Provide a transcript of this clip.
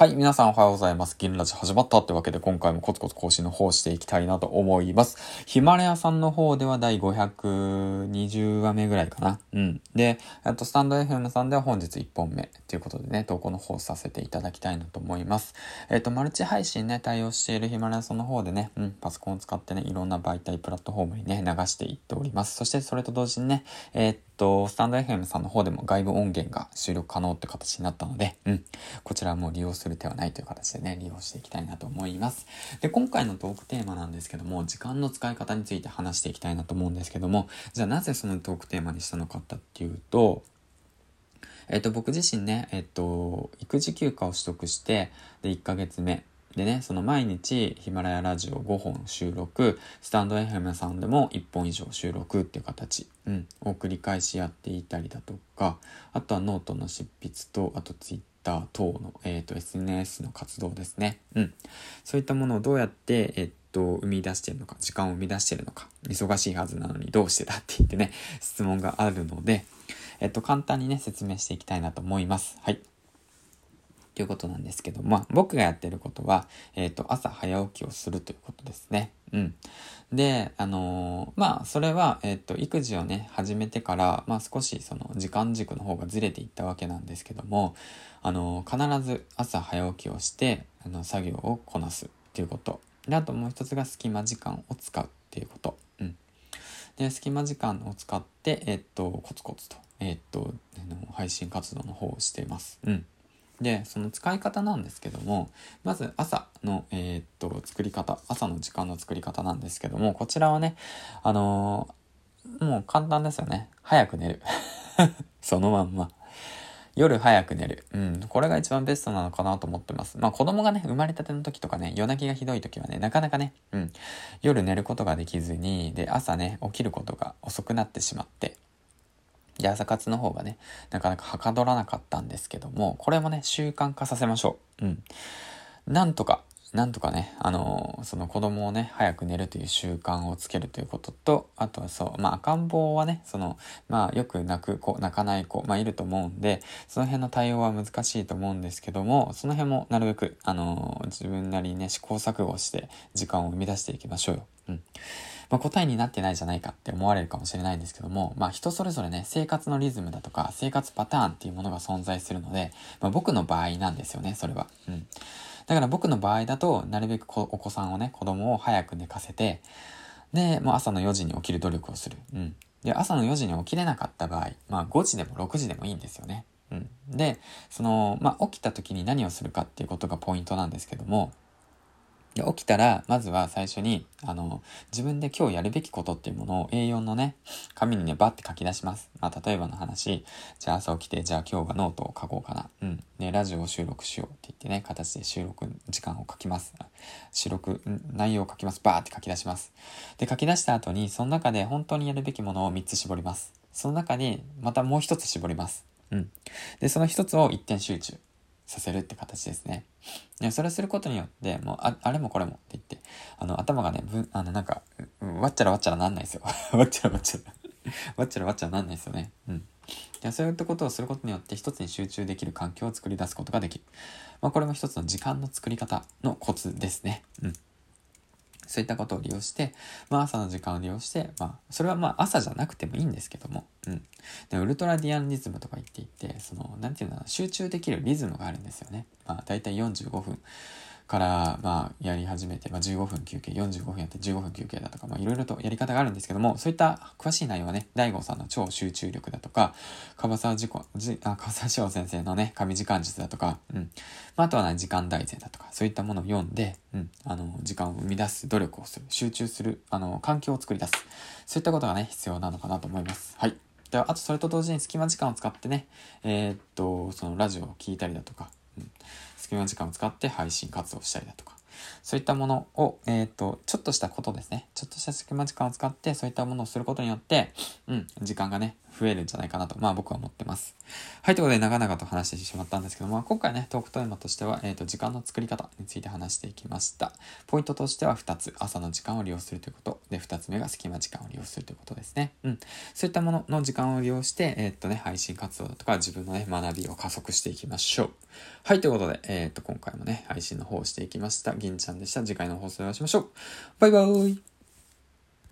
はい、皆さんおはようございます。銀ラジ始まったってわけで今回もコツコツ更新の方していきたいなと思います。ヒマラヤさんの方では第520話目ぐらいかな。うん。で、あとスタンド FM さんでは本日1本目ということでね、投稿の方させていただきたいなと思います。えっ、と、マルチ配信ね、対応しているヒマラヤさんの方でね、うん、パソコンを使ってね、いろんな媒体プラットフォームにね、流していっております。そしてそれと同時にね、えっ、と、スタンド FM さんの方でも外部音源が収録可能って形になったので、うん、こちらも利用する手はないという形でね、利用していきたいなと思います。で、今回のトークテーマなんですけども、時間の使い方について話していきたいなと思うんですけども、じゃあなぜそのトークテーマにしたのかっていうと、えっ、と、僕自身ね、えっ、と、育児休暇を取得して、で、1ヶ月目、でね、その毎日ヒマラヤラジオ5本収録、スタンド FM さんでも1本以上収録っていう形、うん、を繰り返しやっていたりだとか、あとはノートの執筆と、あとツイッター等の、えっ、ー、と SNS の活動ですね。うん。そういったものをどうやって、えっ、と、生み出してるのか、時間を生み出してるのか、忙しいはずなのにどうしてだって言ってね、質問があるので、えっと、簡単にね、説明していきたいなと思います。はい。ということなんですけど、まあ、僕がやってることは、えっ、ー、と、朝早起きをするということですね。うん。で、あのー、まあ、それは、えっ、ー、と、育児をね、始めてから、まあ、少しその時間軸の方がずれていったわけなんですけども、あの必ず朝早起きをして、あの、作業をこなすっていうこと。で、あともう一つが隙間時間を使うっていうこと。うん。で、隙間時間を使って、えっと、コツコツと、えっと、配信活動の方をしています。うん。で、その使い方なんですけども、まず朝の、えー、っと、作り方、朝の時間の作り方なんですけども、こちらはね、あのー、もう簡単ですよね。早く寝る。そのまんま。夜早く寝る。うん。これが一番ベストなのかなと思ってます。まあ子供がね、生まれたての時とかね、夜泣きがひどい時はね、なかなかね、うん。夜寝ることができずに、で、朝ね、起きることが遅くなってしまって、で、朝活の方がね、なかなかはかどらなかったんですけども、これもね、習慣化させましょう。うん。なんとか、なんとかね、あのー、その子供をね、早く寝るという習慣をつけるということと、あとはそう、まあ赤ん坊はね、その、まあよく泣く子、泣かない子、まあいると思うんで、その辺の対応は難しいと思うんですけども、その辺もなるべく、あのー、自分なりにね、試行錯誤して時間を生み出していきましょうよ。うん。まあ、答えになってないじゃないかって思われるかもしれないんですけども、まあ人それぞれね、生活のリズムだとか、生活パターンっていうものが存在するので、まあ僕の場合なんですよね、それは。うん。だから僕の場合だと、なるべくお子さんをね、子供を早く寝かせて、で、もう朝の4時に起きる努力をする。うん。で、朝の4時に起きれなかった場合、まあ5時でも6時でもいいんですよね。うん。で、その、まあ起きた時に何をするかっていうことがポイントなんですけども、で、起きたら、まずは最初に、あの、自分で今日やるべきことっていうものを A4 のね、紙にね、バッて書き出します。まあ、例えばの話、じゃあ朝起きて、じゃあ今日はノートを書こうかな。うん。で、ラジオを収録しようって言ってね、形で収録時間を書きます。収録、内容を書きます。バーって書き出します。で、書き出した後に、その中で本当にやるべきものを3つ絞ります。その中に、またもう1つ絞ります。うん。で、その1つを一点集中。させるって形ですね。でそれをすることによって、もう、あ、あれもこれもって言って、あの、頭がね、ぶあの、なんか、わっちゃらわっちゃらなんないですよ。わっちゃらわっちゃら。わっちゃらわっちゃらなんないですよね。うん。でそういったことをすることによって一つに集中できる環境を作り出すことができる。まあ、これも一つの時間の作り方のコツですね。うん。そういったことを利用して、まあ朝の時間を利用して、まあそれはまあ朝じゃなくてもいいんですけども、うん。で、ウルトラディアンリズムとか言っていて、その、なんていうの集中できるリズムがあるんですよね。まあだいたい45分。から、まあ、やり始めて、まあ、15分休憩、45分やって15分休憩だとか、まあ、いろいろとやり方があるんですけども、そういった詳しい内容はね、大悟さんの超集中力だとか、樺沢事故、じ、あ、樺沢志先生のね、神時間術だとか、うん。まあ、あとはね、時間大全だとか、そういったものを読んで、うん、あの、時間を生み出す努力をする、集中する、あの、環境を作り出す。そういったことがね、必要なのかなと思います。はい。では、あとそれと同時に隙間時間を使ってね、えー、っと、そのラジオを聴いたりだとか、隙間時間を使って配信活動したりだとか、そういったものを、えっ、ー、と、ちょっとしたことですね。ちょっとした隙間時間を使って、そういったものをすることによって、うん、時間がね、増えるんじゃないかなと、まあ僕は思ってます。はい、ということで長々と話してしまったんですけども、今回ね、トークテーマとしては、えっ、ー、と、時間の作り方について話していきました。ポイントとしては2つ、朝の時間を利用するということ。で、2つ目が隙間時間を利用するということですね。うん。そういったものの時間を利用して、えっ、ー、とね、配信活動とか自分のね、学びを加速していきましょう。はい、ということで、えっ、ー、と、今回もね、配信の方をしていきました。銀ちゃんでした。次回の放送でお会いしましょう。バイバーイ